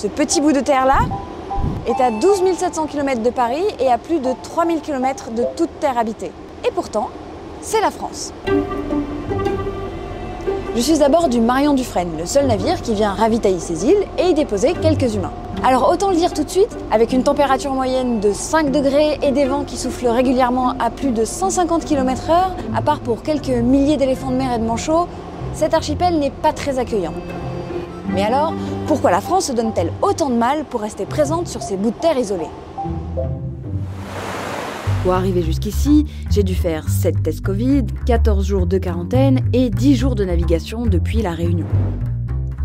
Ce petit bout de terre-là est à 12 700 km de Paris et à plus de 3000 km de toute terre habitée. Et pourtant, c'est la France. Je suis à bord du Marion Dufresne, le seul navire qui vient ravitailler ces îles et y déposer quelques humains. Alors autant le dire tout de suite, avec une température moyenne de 5 degrés et des vents qui soufflent régulièrement à plus de 150 km/h, à part pour quelques milliers d'éléphants de mer et de manchots, cet archipel n'est pas très accueillant. Mais alors, pourquoi la France se donne-t-elle autant de mal pour rester présente sur ces bouts de terre isolés pour arriver jusqu'ici, j'ai dû faire 7 tests Covid, 14 jours de quarantaine et 10 jours de navigation depuis la Réunion.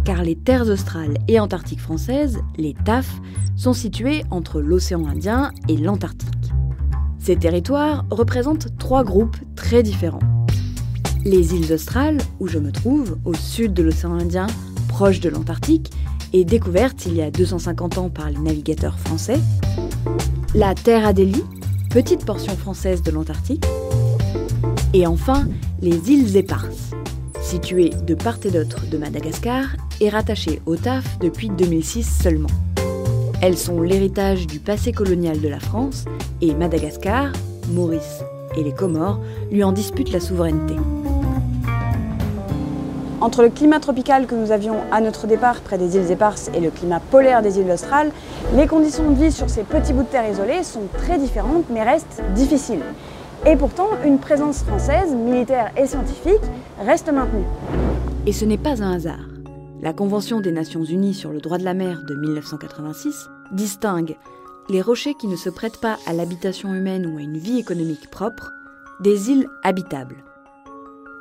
Car les terres australes et antarctiques françaises, les TAF, sont situées entre l'océan Indien et l'Antarctique. Ces territoires représentent trois groupes très différents. Les îles australes, où je me trouve, au sud de l'océan Indien, proche de l'Antarctique, et découverte il y a 250 ans par les navigateurs français. La Terre Adélie, petite portion française de l'Antarctique. Et enfin, les îles Éparses, situées de part et d'autre de Madagascar et rattachées au TAF depuis 2006 seulement. Elles sont l'héritage du passé colonial de la France et Madagascar, Maurice et les Comores lui en disputent la souveraineté. Entre le climat tropical que nous avions à notre départ près des îles Éparses et le climat polaire des îles australes, les conditions de vie sur ces petits bouts de terre isolés sont très différentes mais restent difficiles. Et pourtant, une présence française, militaire et scientifique, reste maintenue. Et ce n'est pas un hasard. La Convention des Nations Unies sur le droit de la mer de 1986 distingue les rochers qui ne se prêtent pas à l'habitation humaine ou à une vie économique propre des îles habitables.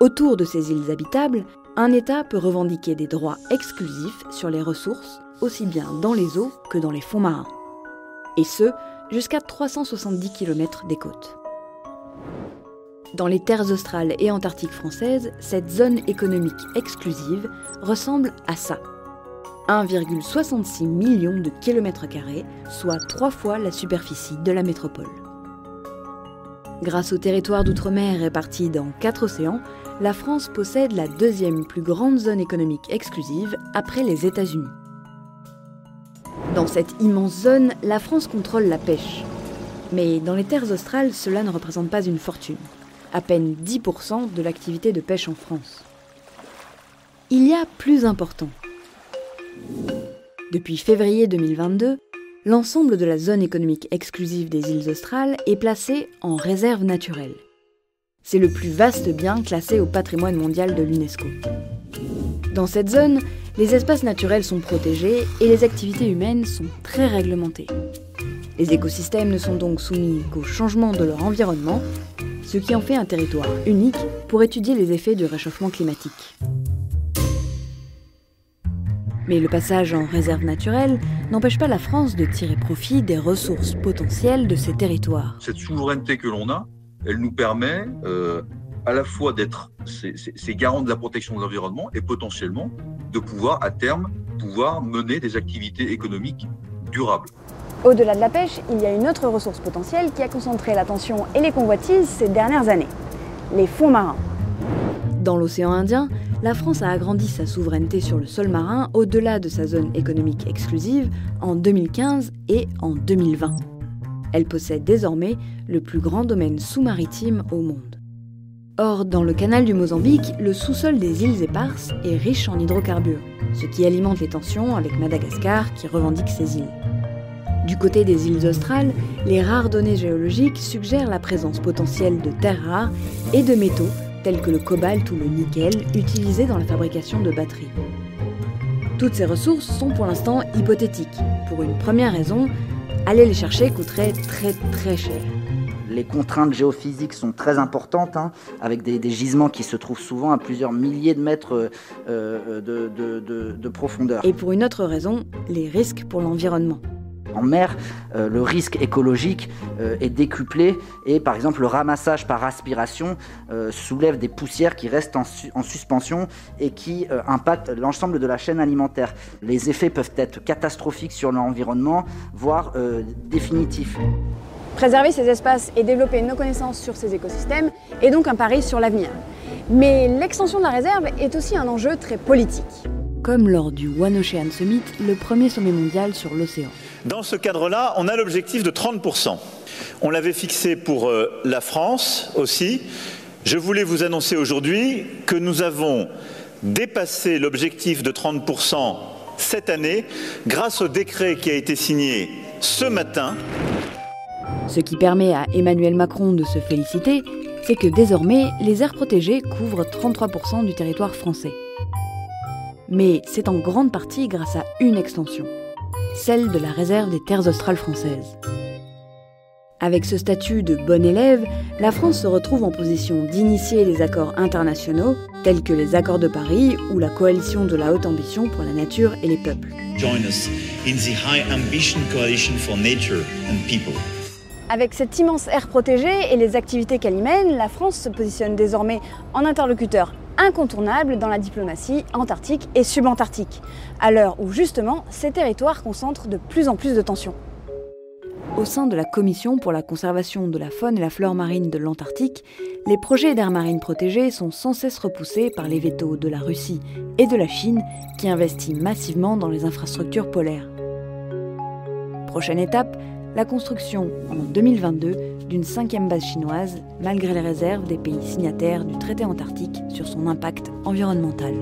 Autour de ces îles habitables, un État peut revendiquer des droits exclusifs sur les ressources, aussi bien dans les eaux que dans les fonds marins. Et ce, jusqu'à 370 km des côtes. Dans les terres australes et antarctiques françaises, cette zone économique exclusive ressemble à ça. 1,66 million de kilomètres carrés, soit trois fois la superficie de la métropole. Grâce au territoire d'outre-mer réparti dans quatre océans, la France possède la deuxième plus grande zone économique exclusive après les États-Unis. Dans cette immense zone, la France contrôle la pêche. Mais dans les terres australes, cela ne représente pas une fortune. À peine 10% de l'activité de pêche en France. Il y a plus important. Depuis février 2022, l'ensemble de la zone économique exclusive des îles australes est placé en réserve naturelle. C'est le plus vaste bien classé au patrimoine mondial de l'UNESCO. Dans cette zone, les espaces naturels sont protégés et les activités humaines sont très réglementées. Les écosystèmes ne sont donc soumis qu'au changement de leur environnement, ce qui en fait un territoire unique pour étudier les effets du réchauffement climatique. Mais le passage en réserve naturelle n'empêche pas la France de tirer profit des ressources potentielles de ces territoires. Cette souveraineté que l'on a, elle nous permet euh, à la fois d'être ces, garants de la protection de l'environnement et potentiellement de pouvoir à terme pouvoir mener des activités économiques durables. Au-delà de la pêche, il y a une autre ressource potentielle qui a concentré l'attention et les convoitises ces dernières années, les fonds marins. Dans l'océan Indien, la France a agrandi sa souveraineté sur le sol marin au-delà de sa zone économique exclusive en 2015 et en 2020. Elle possède désormais le plus grand domaine sous-maritime au monde. Or, dans le canal du Mozambique, le sous-sol des îles éparses est riche en hydrocarbures, ce qui alimente les tensions avec Madagascar qui revendique ces îles. Du côté des îles australes, les rares données géologiques suggèrent la présence potentielle de terres rares et de métaux tels que le cobalt ou le nickel utilisés dans la fabrication de batteries. Toutes ces ressources sont pour l'instant hypothétiques, pour une première raison, aller les chercher coûterait très très cher. Les contraintes géophysiques sont très importantes, hein, avec des, gisements qui se trouvent souvent à plusieurs milliers de mètres euh, de profondeur. Et pour une autre raison, les risques pour l'environnement en mer, euh, le risque écologique euh, est décuplé et par exemple le ramassage par aspiration euh, soulève des poussières qui restent en, suspension et qui impactent l'ensemble de la chaîne alimentaire. Les effets peuvent être catastrophiques sur l'environnement, voire définitifs. Préserver ces espaces et développer nos connaissances sur ces écosystèmes est donc un pari sur l'avenir. Mais l'extension de la réserve est aussi un enjeu très politique. Comme lors du One Ocean Summit, le premier sommet mondial sur l'océan. Dans ce cadre-là, on a l'objectif de 30%. On l'avait fixé pour euh, la France aussi. Je voulais vous annoncer aujourd'hui que nous avons dépassé l'objectif de 30% cette année grâce au décret qui a été signé ce matin. Ce qui permet à Emmanuel Macron de se féliciter, c'est que désormais, les aires protégées couvrent 33% du territoire français. Mais c'est en grande partie grâce à une extension, celle de la réserve des terres australes françaises. Avec ce statut de bon élève, la France se retrouve en position d'initier les accords internationaux, tels que les accords de Paris ou la coalition de la haute ambition pour la nature et les peuples. Avec cette immense aire protégée et les activités qu'elle y mène, la France se positionne désormais en interlocuteur incontournable dans la diplomatie antarctique et subantarctique, à l'heure où justement ces territoires concentrent de plus en plus de tensions. Au sein de la Commission pour la conservation de la faune et la flore marine de l'Antarctique, les projets d'aires marines protégées sont sans cesse repoussés par les vétos de la Russie et de la Chine qui investissent massivement dans les infrastructures polaires. Prochaine étape, la construction en 2022 d'une cinquième base chinoise, malgré les réserves des pays signataires du traité antarctique sur son impact environnemental.